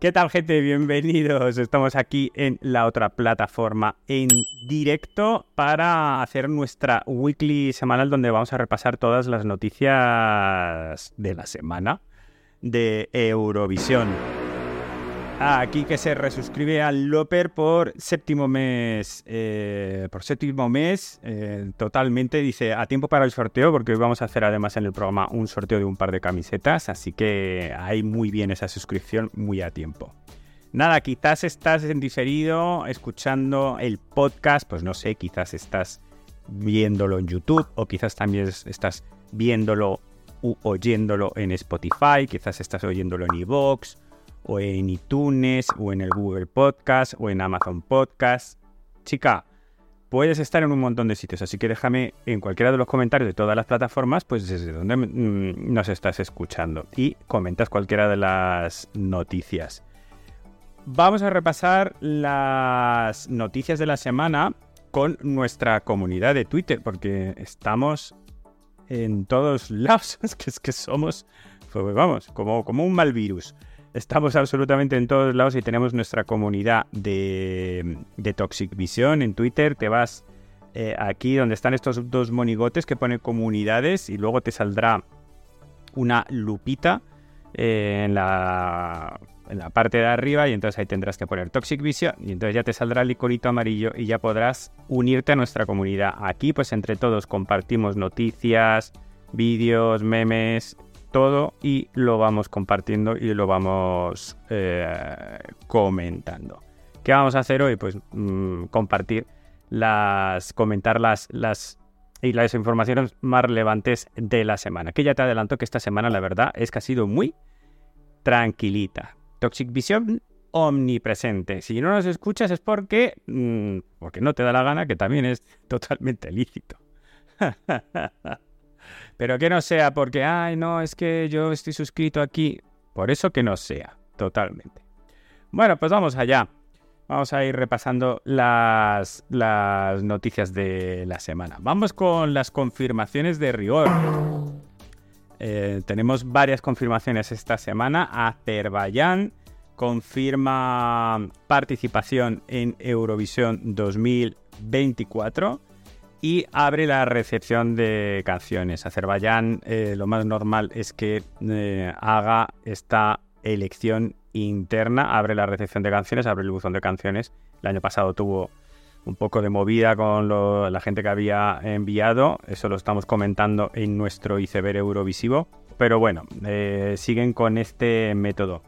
¿Qué tal, gente? Bienvenidos. Estamos aquí en la otra plataforma en directo para hacer nuestra weekly semanal donde vamos a repasar todas las noticias de la semana de Eurovisión. Aquí que se resuscribe al Loper por séptimo mes. Eh, por séptimo mes, eh, totalmente. Dice, a tiempo para el sorteo, porque hoy vamos a hacer además en el programa un sorteo de un par de camisetas. Así que hay muy bien esa suscripción, muy a tiempo. Nada, quizás estás en diferido escuchando el podcast, pues no sé, quizás estás viéndolo en YouTube o quizás también estás viéndolo u oyéndolo en Spotify, quizás estás oyéndolo en iVoox o en iTunes, o en el Google Podcast, o en Amazon Podcast. Chica, puedes estar en un montón de sitios, así que déjame en cualquiera de los comentarios de todas las plataformas, pues desde donde mm, nos estás escuchando y comentas cualquiera de las noticias. Vamos a repasar las noticias de la semana con nuestra comunidad de Twitter, porque estamos en todos lados, que, es que somos, pues vamos, como, como un mal virus. Estamos absolutamente en todos lados y tenemos nuestra comunidad de, Toxic Vision en Twitter. Te vas eh, aquí donde están estos dos monigotes que pone comunidades y luego te saldrá una lupita eh, en, la, en la parte de arriba y entonces ahí tendrás que poner Toxic Vision y entonces ya te saldrá el iconito amarillo y ya podrás unirte a nuestra comunidad. Aquí pues entre todos compartimos noticias, vídeos, memes, todo y lo vamos compartiendo y lo vamos eh, comentando. ¿Qué vamos a hacer hoy? Pues mm, compartir las, comentar las, y las informaciones más relevantes de la semana. Que ya te adelanto que esta semana la verdad es que ha sido muy tranquilita. Toxic Vision omnipresente. Si no nos escuchas es porque, mm, porque no te da la gana, que también es totalmente lícito. Pero que no sea porque, ay, no, es que yo estoy suscrito aquí. Por eso que no sea, totalmente. Bueno, pues vamos allá. Vamos a ir repasando las, las noticias de la semana. Vamos con las confirmaciones de rigor. Eh, tenemos varias confirmaciones esta semana. Azerbaiyán confirma participación en Eurovisión 2024 y abre la recepción de canciones. Azerbaiyán eh, lo más normal es que eh, haga esta elección interna, abre la recepción de canciones, abre el buzón de canciones. El año pasado tuvo un poco de movida con la gente que había enviado, eso lo estamos comentando en nuestro iceberg Eurovisivo, pero bueno, eh, siguen con este método.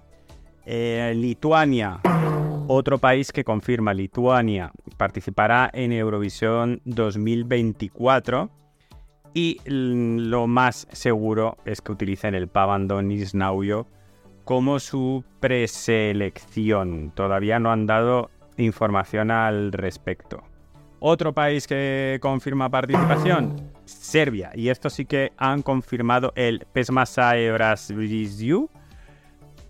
Lituania otro país que confirma, Lituania, participará en Eurovisión 2024 y lo más seguro es que utilicen el Pavandonis Nauyo como su preselección. Todavía no han dado información al respecto. Otro país que confirma participación, Serbia. Y esto sí que han confirmado el Pesmasae Brasiliu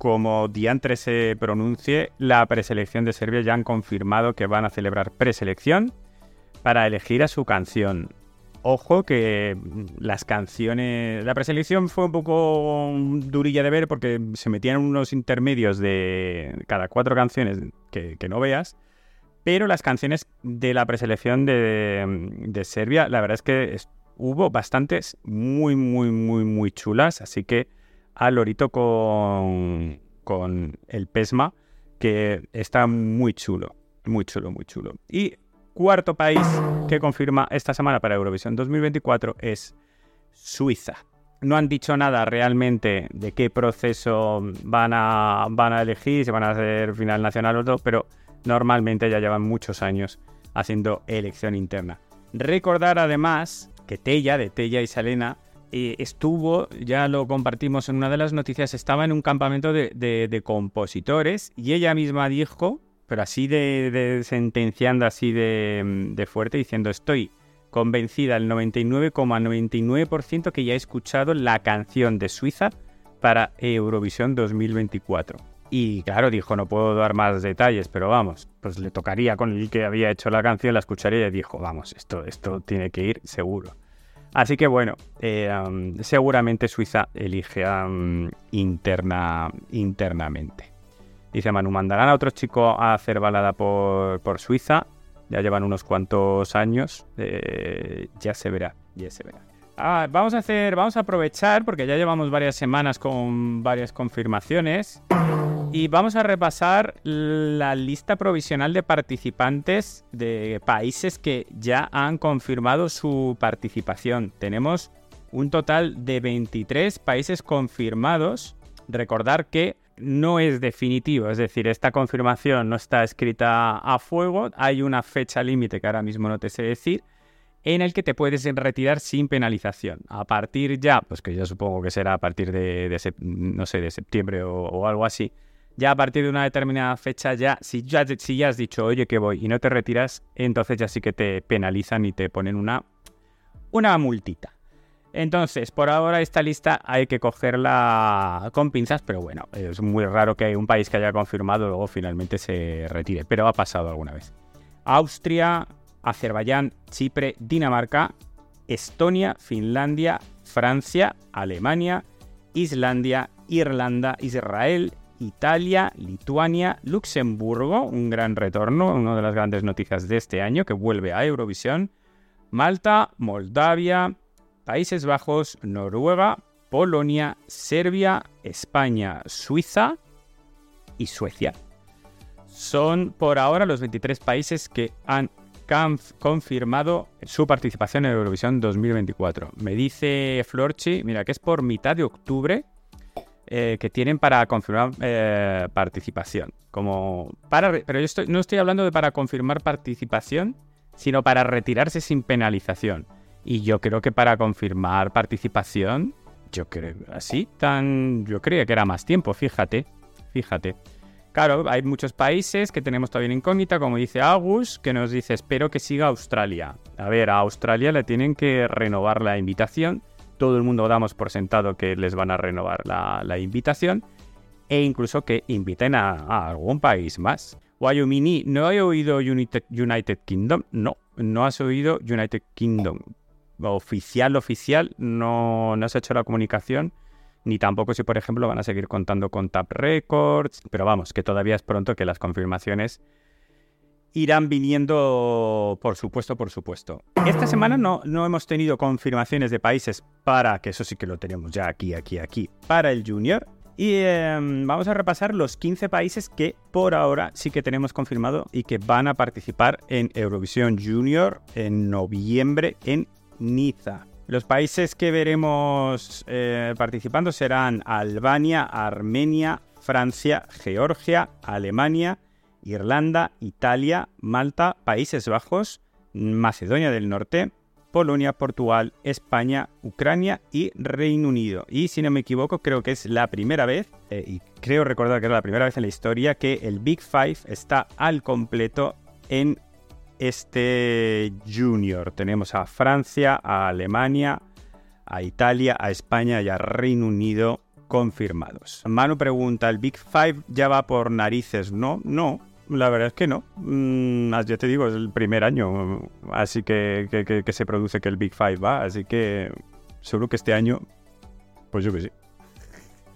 como diantre se pronuncie, la preselección de Serbia ya han confirmado que van a celebrar preselección para elegir a su canción. Ojo que las canciones... La preselección fue un poco durilla de ver porque se metían unos intermedios de cada cuatro canciones que, no veas. Pero las canciones de la preselección de, de Serbia, la verdad es que hubo bastantes muy, muy, muy, muy chulas. Así que al lorito con, con el PESMA, que está muy chulo, muy chulo, muy chulo. Y cuarto país que confirma esta semana para Eurovisión 2024 es Suiza. No han dicho nada realmente de qué proceso van a, van a elegir, si van a hacer final nacional o no, pero normalmente ya llevan muchos años haciendo elección interna. Recordar además que Tella, de Tella y Salena, eh, estuvo, ya lo compartimos en una de las noticias, estaba en un campamento de, compositores y ella misma dijo, pero así de, sentenciando así de, fuerte, diciendo estoy convencida al 99,99% que ya he escuchado la canción de Suiza para Eurovisión 2024. Y claro, dijo, no puedo dar más detalles, pero vamos, pues le tocaría con el que había hecho la canción, la escucharía y dijo, vamos, esto, esto tiene que ir seguro. Así que bueno, eh, seguramente Suiza elige interna, internamente. Dice Manu, mandarán a otro chico a hacer balada por, por Suiza. Ya llevan unos cuantos años. Eh, ya se verá, ya se verá. Ah, vamos a hacer, vamos a aprovechar porque ya llevamos varias semanas con varias confirmaciones y vamos a repasar la lista provisional de participantes de países que ya han confirmado su participación. Tenemos un total de 23 países confirmados. Recordar que no es definitivo, es decir, esta confirmación no está escrita a fuego, hay una fecha límite que ahora mismo no te sé decir, en el que te puedes retirar sin penalización. A partir ya, pues que yo supongo que será a partir de, no sé, de septiembre o, algo así, ya a partir de una determinada fecha, ya si, ya si ya has dicho, oye, que voy y no te retiras, entonces ya sí que te penalizan y te ponen una, una multita. Entonces, por ahora esta lista hay que cogerla con pinzas, pero bueno, es muy raro que un país que haya confirmado luego finalmente se retire, pero ha pasado alguna vez. Austria, Azerbaiyán, Chipre, Dinamarca, Estonia, Finlandia, Francia, Alemania, Islandia, Irlanda, Israel, Italia, Lituania, Luxemburgo, un gran retorno, una de las grandes noticias de este año que vuelve a Eurovisión, Malta, Moldavia, Países Bajos, Noruega, Polonia, Serbia, España, Suiza y Suecia. Son por ahora los 23 países que han confirmado su participación en Eurovisión 2024. Me dice Florchi, mira, que es por mitad de octubre eh, que tienen para confirmar eh, participación. Como para, pero yo no estoy hablando de para confirmar participación, sino para retirarse sin penalización. Y yo creo que para confirmar participación, yo creo así, tan, yo creía que era más tiempo, fíjate, fíjate. Claro, hay muchos países que tenemos todavía incógnita, como dice Agus, que nos dice, espero que siga Australia. A ver, a Australia le tienen que renovar la invitación. Todo el mundo damos por sentado que les van a renovar la, invitación. E incluso que inviten a, algún país más. Wyoming, ¿no he oído United, United Kingdom? No, no has oído United Kingdom. Oficial, oficial, no, no se ha hecho la comunicación ni tampoco si, por ejemplo, van a seguir contando con Tap Records, pero vamos, que todavía es pronto que las confirmaciones irán viniendo, por supuesto, por supuesto. Esta semana no, no hemos tenido confirmaciones de países para, que eso sí que lo tenemos ya aquí, aquí, aquí, para el Junior. Y em, vamos a repasar los 15 países que por ahora sí que tenemos confirmado y que van a participar en Eurovisión Junior en noviembre en Niza. Los países que veremos eh, participando serán Albania, Armenia, Francia, Georgia, Alemania, Irlanda, Italia, Malta, Países Bajos, Macedonia del Norte, Polonia, Portugal, España, Ucrania y Reino Unido. Y si no me equivoco, creo que es la primera vez, eh, y creo recordar que es la primera vez en la historia, que el Big Five está al completo en este Junior. Tenemos a Francia, a Alemania, a Italia, a España y a Reino Unido confirmados. Manu pregunta, ¿el Big Five ya va por narices? No, no, la verdad es que no. Mm, ya te digo, es el primer año, así que, que, se produce que el Big Five va, así que seguro que este año, pues yo que sí.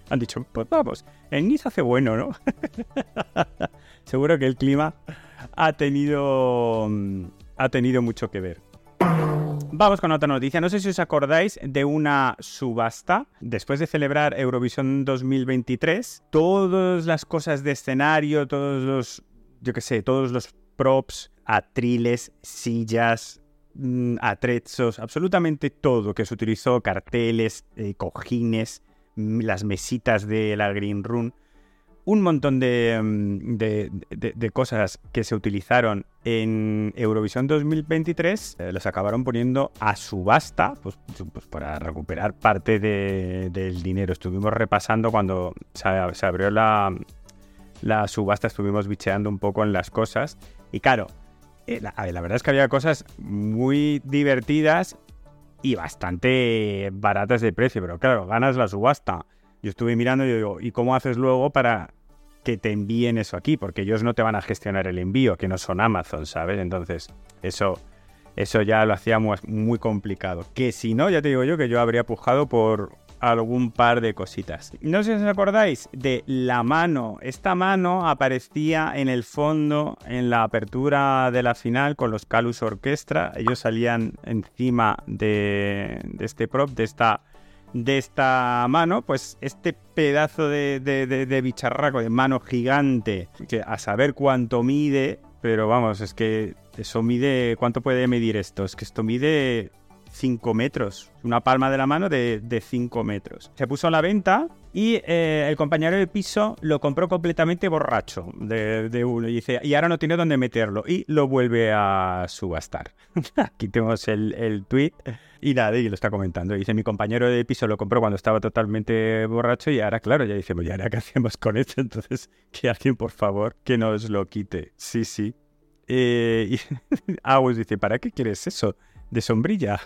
Han dicho, pues vamos, en Niza hace bueno, ¿no? seguro que el clima ha tenido, mm, ha tenido mucho que ver. Vamos con otra noticia. No sé si os acordáis de una subasta. Después de celebrar Eurovisión 2023, todas las cosas de escenario, todos los, yo qué sé, todos los props, atriles, sillas, mm, atrezos, absolutamente todo que se utilizó, carteles, eh, cojines, mm, las mesitas de la Green Room, un montón mm, de, cosas que se utilizaron en Eurovisión 2023 eh, las acabaron poniendo a subasta pues, pues para recuperar parte del dinero. Estuvimos repasando cuando se, abrió la, la, subasta, estuvimos bicheando un poco en las cosas. Y claro, eh, la, verdad es que había cosas muy divertidas y bastante baratas de precio, pero claro, ganas la subasta. Yo estuve mirando y digo, ¿y cómo haces luego para que te envíen eso aquí, porque ellos no te van a gestionar el envío, que no son Amazon, ¿sabes? Entonces, eso, eso ya lo hacía muy, complicado. Que si no, ya te digo yo que yo habría pujado por algún par de cositas. No sé si os acordáis de la mano. Esta mano aparecía en el fondo en la apertura de la final con los Calus Orquestra. Ellos salían encima de, este prop, de esta, de esta mano. Pues este pedazo de, de bicharraco, de mano gigante, que a saber cuánto mide, pero vamos, es que eso mide. ¿Cuánto puede medir esto? Es que esto mide 5 metros. Una palma de la mano de, 5 metros. Se puso a la venta y eh, el compañero de piso lo compró completamente borracho de, uno. Y dice, y ahora no tiene dónde meterlo. Y lo vuelve a subastar. Aquí tenemos el, tweet. Y nada, lo está comentando. Dice, mi compañero de piso lo compró cuando estaba totalmente borracho y ahora, claro, ya dice, ¿y ahora qué hacemos con esto? Entonces, que alguien, por favor, que nos lo quite. Sí, sí. Eh, y Agus dice, ¿para qué quieres eso? De sombrilla.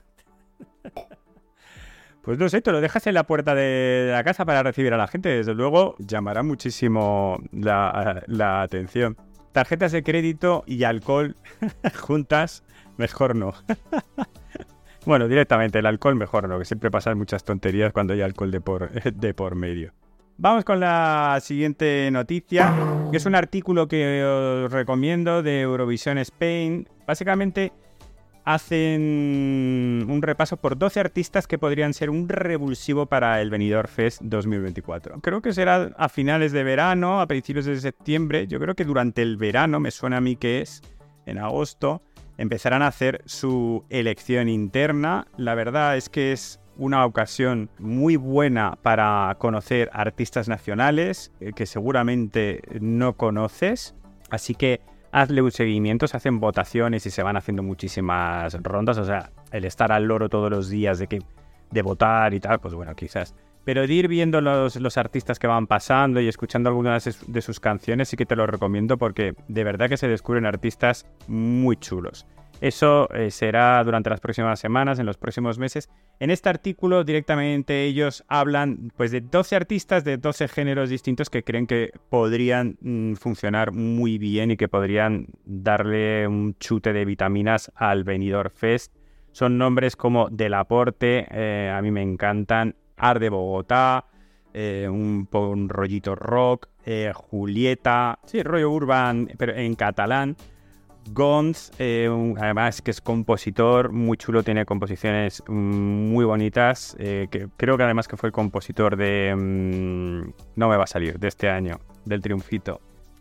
Pues no sé, te lo dejas en la puerta de la casa para recibir a la gente. Desde luego llamará muchísimo la, atención. Tarjetas de crédito y alcohol juntas, mejor no. bueno, directamente el alcohol mejor no, que siempre pasan muchas tonterías cuando hay alcohol de por, de por medio. Vamos con la siguiente noticia, que es un artículo que os recomiendo de Eurovisión Spain. Básicamente hacen un repaso por 12 artistas que podrían ser un revulsivo para el Benidorm Fest 2024. Creo que será a finales de verano, a principios de septiembre. Yo creo que durante el verano, me suena a mí que es en agosto, empezarán a hacer su elección interna. La verdad es que es una ocasión muy buena para conocer artistas nacionales eh, que seguramente no conoces. Así que hazle un seguimiento, se hacen votaciones y se van haciendo muchísimas rondas. O sea, el estar al loro todos los días de que de votar y tal, pues bueno, quizás. Pero de ir viendo los, los artistas que van pasando y escuchando algunas de sus canciones, sí que te lo recomiendo porque de verdad que se descubren artistas muy chulos. Eso eh, será durante las próximas semanas, en los próximos meses. En este artículo directamente ellos hablan pues, de 12 artistas de 12 géneros distintos que creen que podrían mm, funcionar muy bien y que podrían darle un chute de vitaminas al Venidor Fest. Son nombres como Delaporte, eh, a mí me encantan, Ar de Bogotá, eh, un, un, rollito rock, Julieta, sí, rollo urban, pero en catalán. Gons, eh, además que es compositor, muy chulo, tiene composiciones muy bonitas. Eh, creo que además que fue el compositor de. Mm, no me va a salir, de este año, del Triunfito.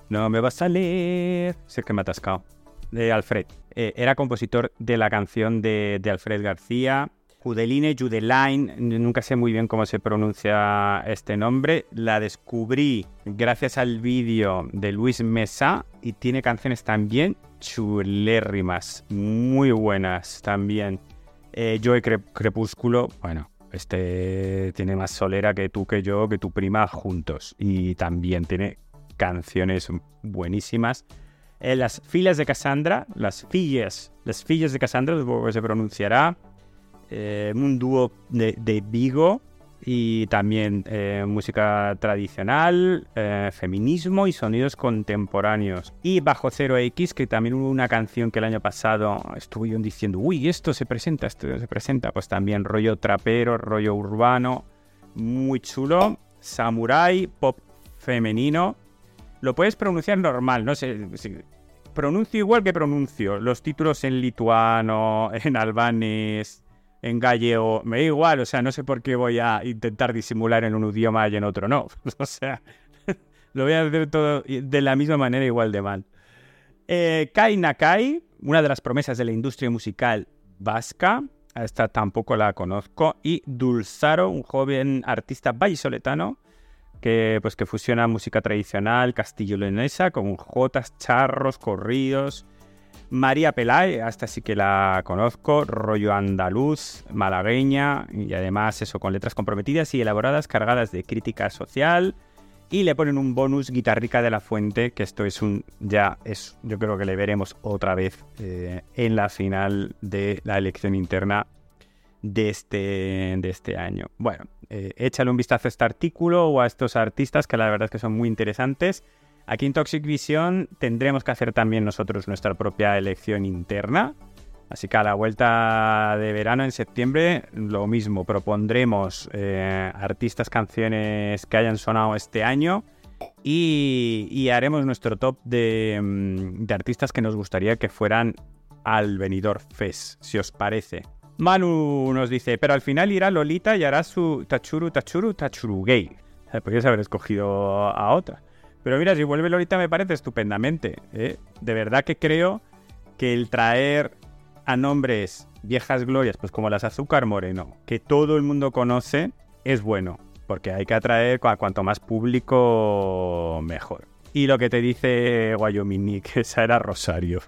No me va a salir. Sé que me ha atascado. De Alfred. Eh, era compositor de la canción de, de Alfred García. Judeline, Judeline, nunca sé muy bien cómo se pronuncia este nombre. La descubrí gracias al vídeo de Luis Mesa y tiene canciones también chulérrimas, muy buenas también. Eh, Crepúsculo, bueno, este tiene más solera que tú, que yo, que tu prima juntos. Y también tiene canciones buenísimas. Eh, las filas de Cassandra, las fillas, las fillas de Cassandra, supongo se pronunciará. Eh, un dúo de, Vigo y también eh, música tradicional, eh, feminismo y sonidos contemporáneos. Y Bajo Cero X, que también hubo una canción que el año pasado estuve diciendo, uy, esto se presenta, esto se presenta, pues también rollo trapero, rollo urbano, muy chulo, samurai, pop femenino. Lo puedes pronunciar normal, no sé, pronuncio igual que pronuncio los títulos en lituano, en albanés, en gallego, me da igual, o sea, no sé por qué voy a intentar disimular en un idioma y en otro no. o sea, lo voy a hacer todo de la misma manera igual de mal. Eh, Kai Nakai, una de las promesas de la industria musical vasca, esta tampoco la conozco, y Dulzaro, un joven artista vallisoletano que, pues, que fusiona música tradicional castillo-leonesa con jotas, charros, corridos, María Pelay, hasta sí que la conozco, rollo andaluz, malagueña y además eso con letras comprometidas y elaboradas cargadas de crítica social y le ponen un bonus guitarrica de la fuente, que esto es un ya es yo creo que le veremos otra vez eh, en la final de la elección interna de este, de este año. Bueno, eh, échale un vistazo a este artículo o a estos artistas que la verdad es que son muy interesantes. Aquí en Toxic Vision tendremos que hacer también nosotros nuestra propia elección interna Así que a la vuelta de verano, en septiembre, lo mismo. Propondremos eh, artistas, canciones que hayan sonado este año y, haremos nuestro top de, mm, de, artistas que nos gustaría que fueran al venidor Fest, si os parece. Manu nos dice, pero al final irá Lolita y hará su Tachuru, Tachuru, Tachuru gay. Podrías haber escogido a otra. Pero mira, si vuelve Lolita me parece estupendamente. ¿eh? De verdad que creo que el traer a nombres viejas glorias, pues como las Azúcar Moreno, que todo el mundo conoce, es bueno. Porque hay que atraer a cuanto más público, mejor. Y lo que te dice Wyoming, que esa era Rosario.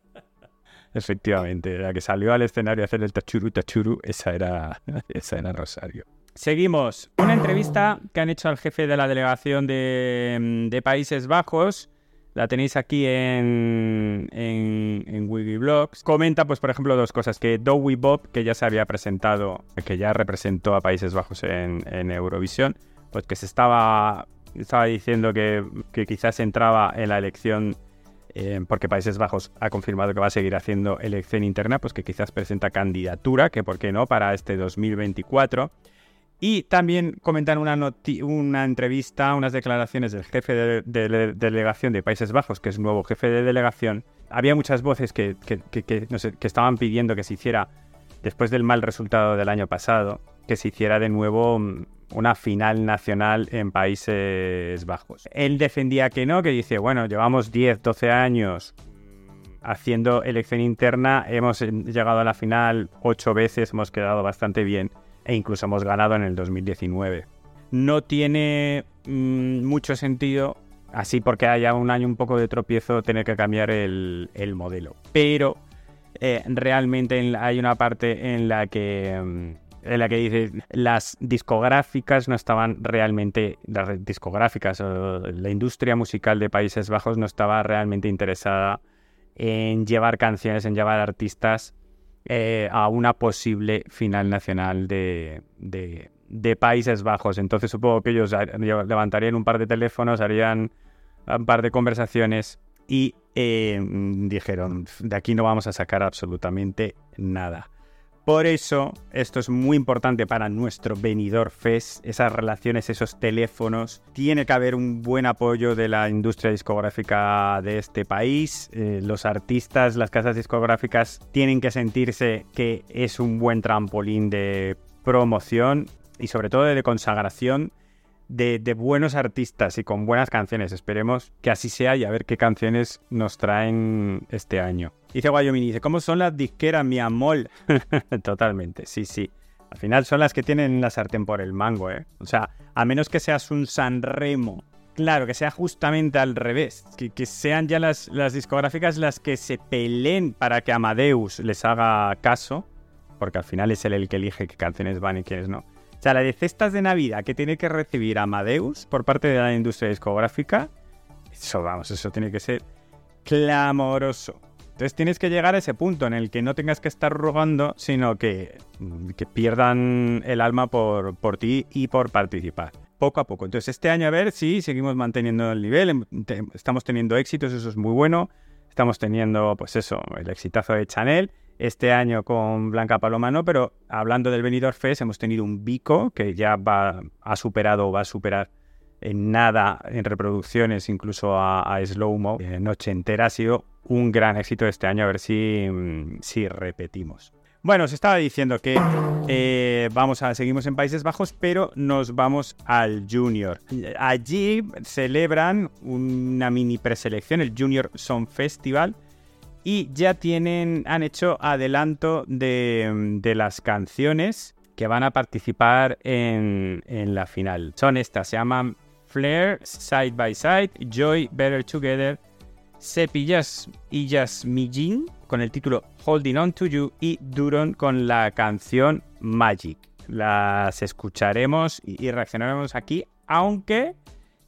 Efectivamente, la que salió al escenario a hacer el tachuru tachuru, esa era, esa era Rosario. Seguimos. Una entrevista que han hecho al jefe de la delegación de, de Países Bajos. La tenéis aquí en, en, en Wikiblogs. Comenta, pues, por ejemplo, dos cosas. Que Dowie Bob, que ya se había presentado, que ya representó a Países Bajos en, en Eurovisión, pues que se estaba, estaba diciendo que, que quizás entraba en la elección eh, porque Países Bajos ha confirmado que va a seguir haciendo elección interna, pues que quizás presenta candidatura, que por qué no, para este 2024. Y también comentan una, entrevista, unas declaraciones del jefe de, delegación de Países Bajos, que es nuevo jefe de delegación. Había muchas voces que, estaban pidiendo que se hiciera, después del mal resultado del año pasado, que se hiciera de nuevo mm, una final nacional en Países Bajos. Él defendía que no, que dice, bueno, llevamos 10, 12 años haciendo elección interna, hemos llegado a la final ocho veces, hemos quedado bastante bien e incluso hemos ganado en el 2019. No tiene mm, mucho sentido, así porque haya un año un poco de tropiezo, tener que cambiar el, modelo. Pero eh, realmente hay una parte en la que... Mm, en la que dice las discográficas no estaban realmente, las discográficas la industria musical de Países Bajos no estaba realmente interesada en llevar canciones, en llevar artistas eh, a una posible final nacional de, Países Bajos. Entonces supongo que ellos levantarían un par de teléfonos, harían un par de conversaciones y eh, dijeron, de aquí no vamos a sacar absolutamente nada. Por eso, esto es muy importante para nuestro venidor FES, esas relaciones, esos teléfonos. Tiene que haber un buen apoyo de la industria discográfica de este país. Eh, los artistas, las casas discográficas tienen que sentirse que es un buen trampolín de promoción y sobre todo de consagración de, buenos artistas y con buenas canciones. Esperemos que así sea y a ver qué canciones nos traen este año. Dice Wyoming, dice, ¿cómo son las disqueras, mi amor? Totalmente, sí, sí. Al final son las que tienen la sartén por el mango, ¿eh? O sea, a menos que seas un Sanremo. Claro, que sea justamente al revés. Que, sean ya las, las discográficas las que se peleen para que Amadeus les haga caso. Porque al final es él el que elige qué canciones van y quiénes no o sea, la de cestas de Navidad que tiene que recibir Amadeus por parte de la industria discográfica, eso vamos, eso tiene que ser clamoroso. Entonces tienes que llegar a ese punto en el que no tengas que estar rogando, sino que, que pierdan el alma por, por ti y por participar. Poco a poco. Entonces este año a ver si seguimos manteniendo el nivel, em, estamos teniendo éxitos, eso es muy bueno. Estamos teniendo, pues eso, el exitazo de Chanel este año con Blanca Paloma no, pero hablando del Benidorm Fest hemos tenido un Bico que ya va, ha superado o va a superar en nada en reproducciones, incluso a, Slow Mo. Eh, noche entera ha sido un gran éxito este año, a ver si, mm, si repetimos. Bueno, os estaba diciendo que eh, vamos a seguimos en Países Bajos, pero nos vamos al Junior. Allí celebran una mini preselección, el Junior Song Festival, y ya tienen, han hecho adelanto de, las canciones que van a participar en, la final. Son estas, se llaman Flair, Side by Side, Joy, Better Together, Cepillas y Jasmine con el título Holding On to You y Duron con la canción Magic. Las escucharemos y reaccionaremos aquí, aunque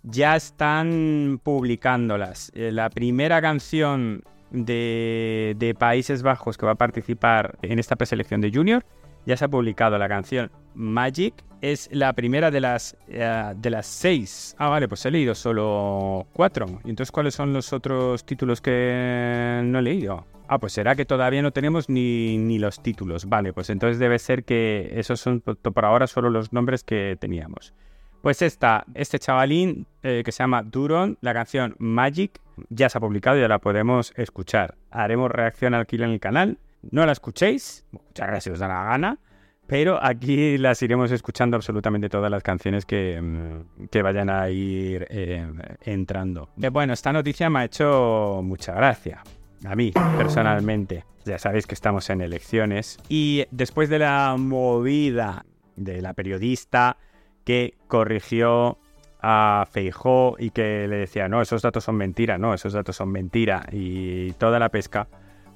ya están publicándolas. Eh, la primera canción de, Países Bajos que va a participar en esta preselección de Junior. Ya se ha publicado la canción Magic. Es la primera de las, eh, de las seis. Ah, vale, pues he leído solo cuatro. ¿Y entonces cuáles son los otros títulos que no he leído? Ah, pues será que todavía no tenemos ni, ni los títulos. Vale, pues entonces debe ser que esos son por ahora solo los nombres que teníamos. Pues esta, este chavalín eh, que se llama Duron, la canción Magic, ya se ha publicado, ya la podemos escuchar. Haremos reacción aquí en el canal. No la escuchéis, muchas si os da la gana, pero aquí las iremos escuchando absolutamente todas las canciones que, mm, que vayan a ir eh, entrando. Eh, bueno, esta noticia me ha hecho mucha gracia a mí personalmente. Ya sabéis que estamos en elecciones. Y después de la movida de la periodista que corrigió a Feijó y que le decía, no, esos datos son mentira, no, esos datos son mentira y toda la pesca.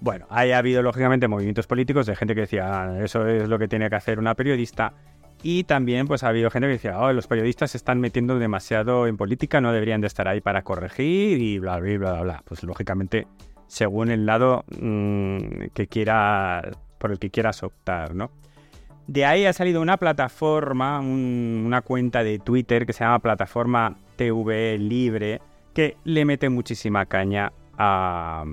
Bueno, ahí ha habido lógicamente movimientos políticos de gente que decía, ah, eso es lo que tiene que hacer una periodista. Y también pues ha habido gente que decía, oh, los periodistas se están metiendo demasiado en política, no deberían de estar ahí para corregir y bla, bla, bla, bla. Pues lógicamente según el lado mm, que quiera, por el que quieras optar, ¿no? De ahí ha salido una plataforma, una cuenta de Twitter que se llama Plataforma TV Libre, que le mete muchísima caña a.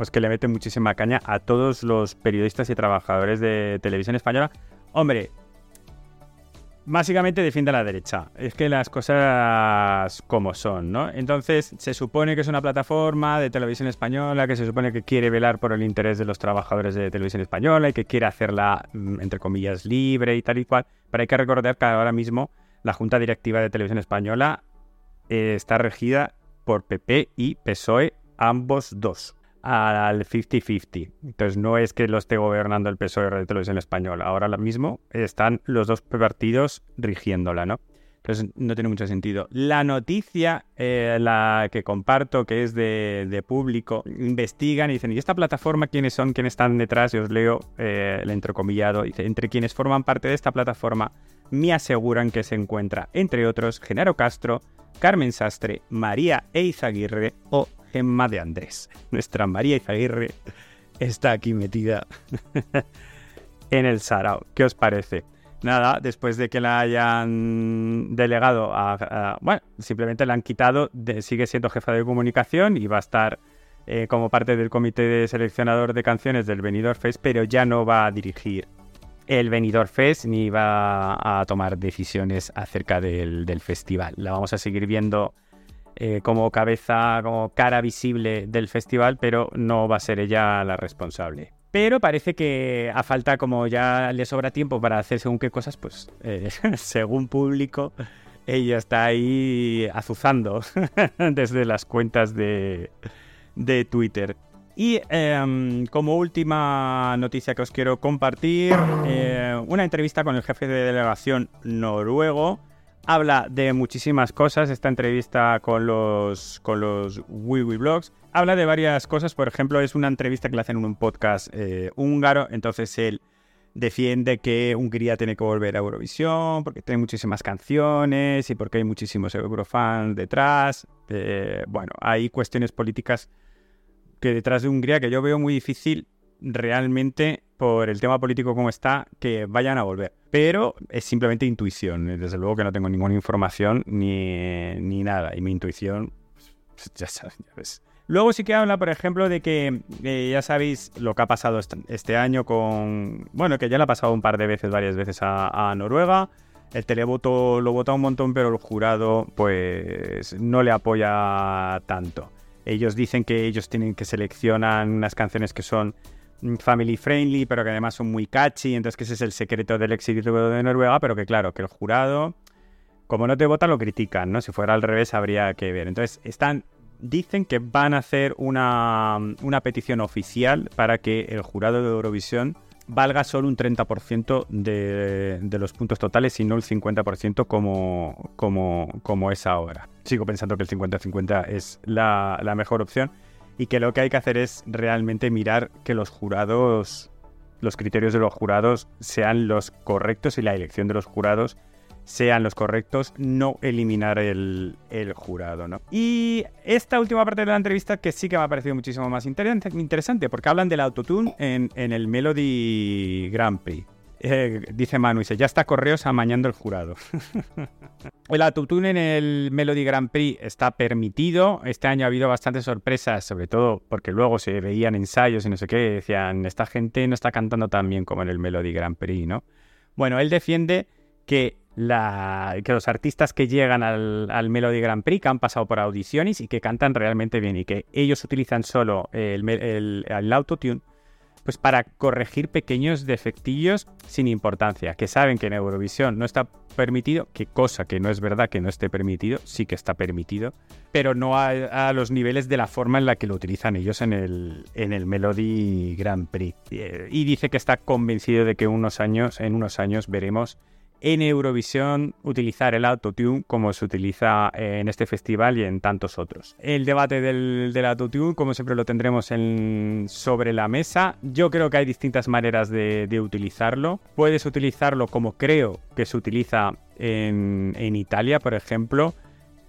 Pues que le mete muchísima caña a todos los periodistas y trabajadores de televisión española. Hombre, básicamente defiende a la derecha. Es que las cosas como son, ¿no? Entonces, se supone que es una plataforma de televisión española que se supone que quiere velar por el interés de los trabajadores de televisión española y que quiere hacerla, mm, entre comillas, libre y tal y cual. Pero hay que recordar que ahora mismo la Junta Directiva de Televisión Española eh, está regida por PP y PSOE, ambos dos al 50-50. Entonces no es que lo esté gobernando el PSOE de Televisión Española. Ahora mismo están los dos partidos rigiéndola, ¿no? Entonces no tiene mucho sentido. La noticia, eh, la que comparto, que es de, público, investigan y dicen, ¿y esta plataforma quiénes son? ¿Quiénes están detrás? Y os leo eh, el entrecomillado. Dice, entre quienes forman parte de esta plataforma, me aseguran que se encuentra, entre otros, Genaro Castro, Carmen Sastre, María Eizaguirre o Gemma de Andrés. Nuestra María Izaguirre está aquí metida en el Sarao. ¿Qué os parece? Nada, después de que la hayan delegado a, bueno, simplemente la han quitado, sigue siendo jefa de comunicación y va a estar eh, como parte del comité de seleccionador de canciones del Benidorm Fest, pero ya no va a dirigir el Benidorm Fest ni va a tomar decisiones acerca del, del festival. La vamos a seguir viendo eh, como cabeza, como cara visible del festival, pero no va a ser ella la responsable. Pero parece que a falta, como ya le sobra tiempo para hacer según qué cosas, pues eh, según público, ella está ahí azuzando desde las cuentas de, Twitter. Y em, como última noticia que os quiero compartir, eh, una entrevista con el jefe de delegación noruego, habla de muchísimas cosas. Esta entrevista con los, con los Blogs habla de varias cosas. Por ejemplo, es una entrevista que le hacen en un podcast eh, húngaro. Entonces él defiende que Hungría tiene que volver a Eurovisión porque tiene muchísimas canciones y porque hay muchísimos eurofans detrás. Eh, bueno, hay cuestiones políticas que detrás de Hungría que yo veo muy difícil realmente por el tema político como está, que vayan a volver. Pero es simplemente intuición. Desde luego que no tengo ninguna información ni, nada. Y mi intuición, pues, ya sabes, ya ves. Luego sí que habla, por ejemplo, de que eh, ya sabéis lo que ha pasado este, año con... Bueno, que ya le ha pasado un par de veces, varias veces a, Noruega. El televoto lo vota un montón, pero el jurado pues no le apoya tanto. Ellos dicen que ellos tienen que seleccionar unas canciones que son family friendly, pero que además son muy catchy, entonces que ese es el secreto del éxito de Noruega, pero que claro, que el jurado, como no te vota, lo critican, ¿no? Si fuera al revés, habría que ver. Entonces, están, dicen que van a hacer una, una petición oficial para que el jurado de Eurovisión valga solo un 30% de, de, los puntos totales y no el 50% como, como, como es ahora. Sigo pensando que el 50-50 es la mejor opción y que lo que hay que hacer es realmente mirar que los jurados, los criterios de los jurados sean los correctos y la elección de los jurados sean los correctos, no eliminar el, jurado, ¿no? Y esta última parte de la entrevista que sí que me ha parecido muchísimo más interesante, porque hablan del autotune en, en el Melody Grand Prix. Eh, dice Manu, dice, ya está correos amañando el jurado. el autotune en el Melody Grand Prix está permitido. Este año ha habido bastantes sorpresas, sobre todo porque luego se veían ensayos y no sé qué, decían, esta gente no está cantando tan bien como en el Melody Grand Prix, ¿no? Bueno, él defiende que, los artistas que llegan al, Melody Grand Prix, que han pasado por audiciones y que cantan realmente bien y que ellos utilizan solo el autotune pues para corregir pequeños defectillos sin importancia, que saben que en Eurovisión no está permitido, que cosa que no es verdad que no esté permitido, sí que está permitido, pero no a, los niveles de la forma en la que lo utilizan ellos en el, en el Melody Grand Prix. Eh, y dice que está convencido de que unos años, en unos años veremos en Eurovisión utilizar el autotune como se utiliza en este festival y en tantos otros. El debate del, autotune, como siempre, lo tendremos en, sobre la mesa. Yo creo que hay distintas maneras de, utilizarlo. Puedes utilizarlo como creo que se utiliza en, Italia, por ejemplo,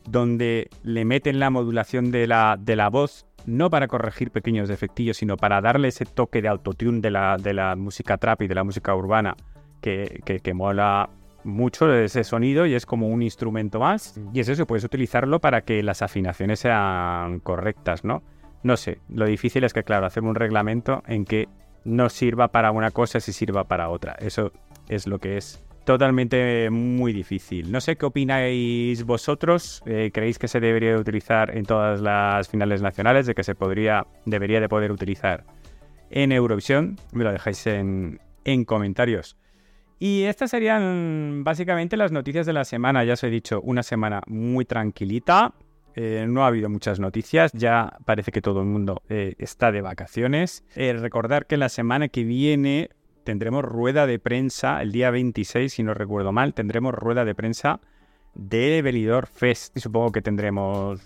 donde le meten la modulación de la, voz no para corregir pequeños defectillos, sino para darle ese toque de autotune de la, música trap y de la música urbana que mola mucho de ese sonido y es como un instrumento más. Y es eso, puedes utilizarlo para que las afinaciones sean correctas, ¿no? No sé, lo difícil es que, claro, hacer un reglamento en que no sirva para una cosa si sirva para otra. Eso es lo que es totalmente muy difícil. No sé qué opináis vosotros. Eh, ¿Creéis que se debería utilizar en todas las finales nacionales? ¿De que se podría, debería de poder utilizar en Eurovisión? Me lo dejáis en, en comentarios. Y estas serían básicamente las noticias de la semana. Ya os he dicho, una semana muy tranquilita. Eh, no ha habido muchas noticias, ya parece que todo el mundo eh, está de vacaciones. Eh, recordar que la semana que viene tendremos rueda de prensa, el día 26, si no recuerdo mal, tendremos rueda de prensa de Belidor Fest. Y supongo que tendremos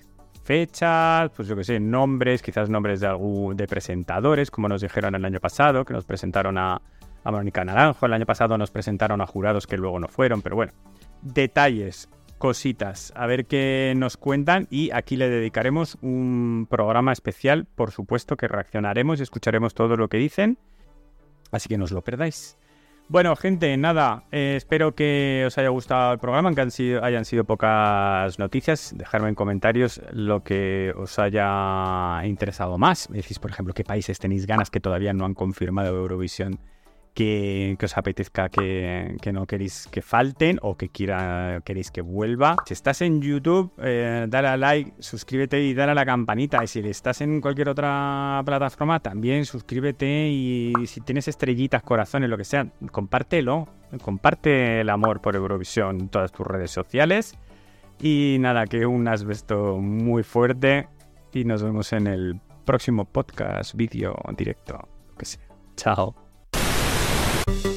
fechas, pues yo que sé, nombres, quizás nombres de, algún, de presentadores, como nos dijeron el año pasado, que nos presentaron a, a Mónica Naranjo. El año pasado nos presentaron a jurados que luego no fueron, pero bueno. Detalles, cositas, a ver qué nos cuentan y aquí le dedicaremos un programa especial, por supuesto que reaccionaremos y escucharemos todo lo que dicen, así que no os lo perdáis. Bueno, gente, nada, eh, espero que os haya gustado el programa, que han sido, hayan sido pocas noticias. Dejadme en comentarios lo que os haya interesado más. Me decís, por ejemplo, qué países tenéis ganas que todavía no han confirmado Eurovisión que, os apetezca que, no queréis que falten o que quiera, queréis que vuelva. Si estás en YouTube, eh, dale a like, suscríbete y dale a la campanita. Y si estás en cualquier otra plataforma, también suscríbete y si tienes estrellitas, corazones, lo que sea, compártelo. Comparte el amor por Eurovisión en todas tus redes sociales. Y nada, que un asbesto muy fuerte y nos vemos en el próximo podcast, vídeo, directo, que sea. Chao. you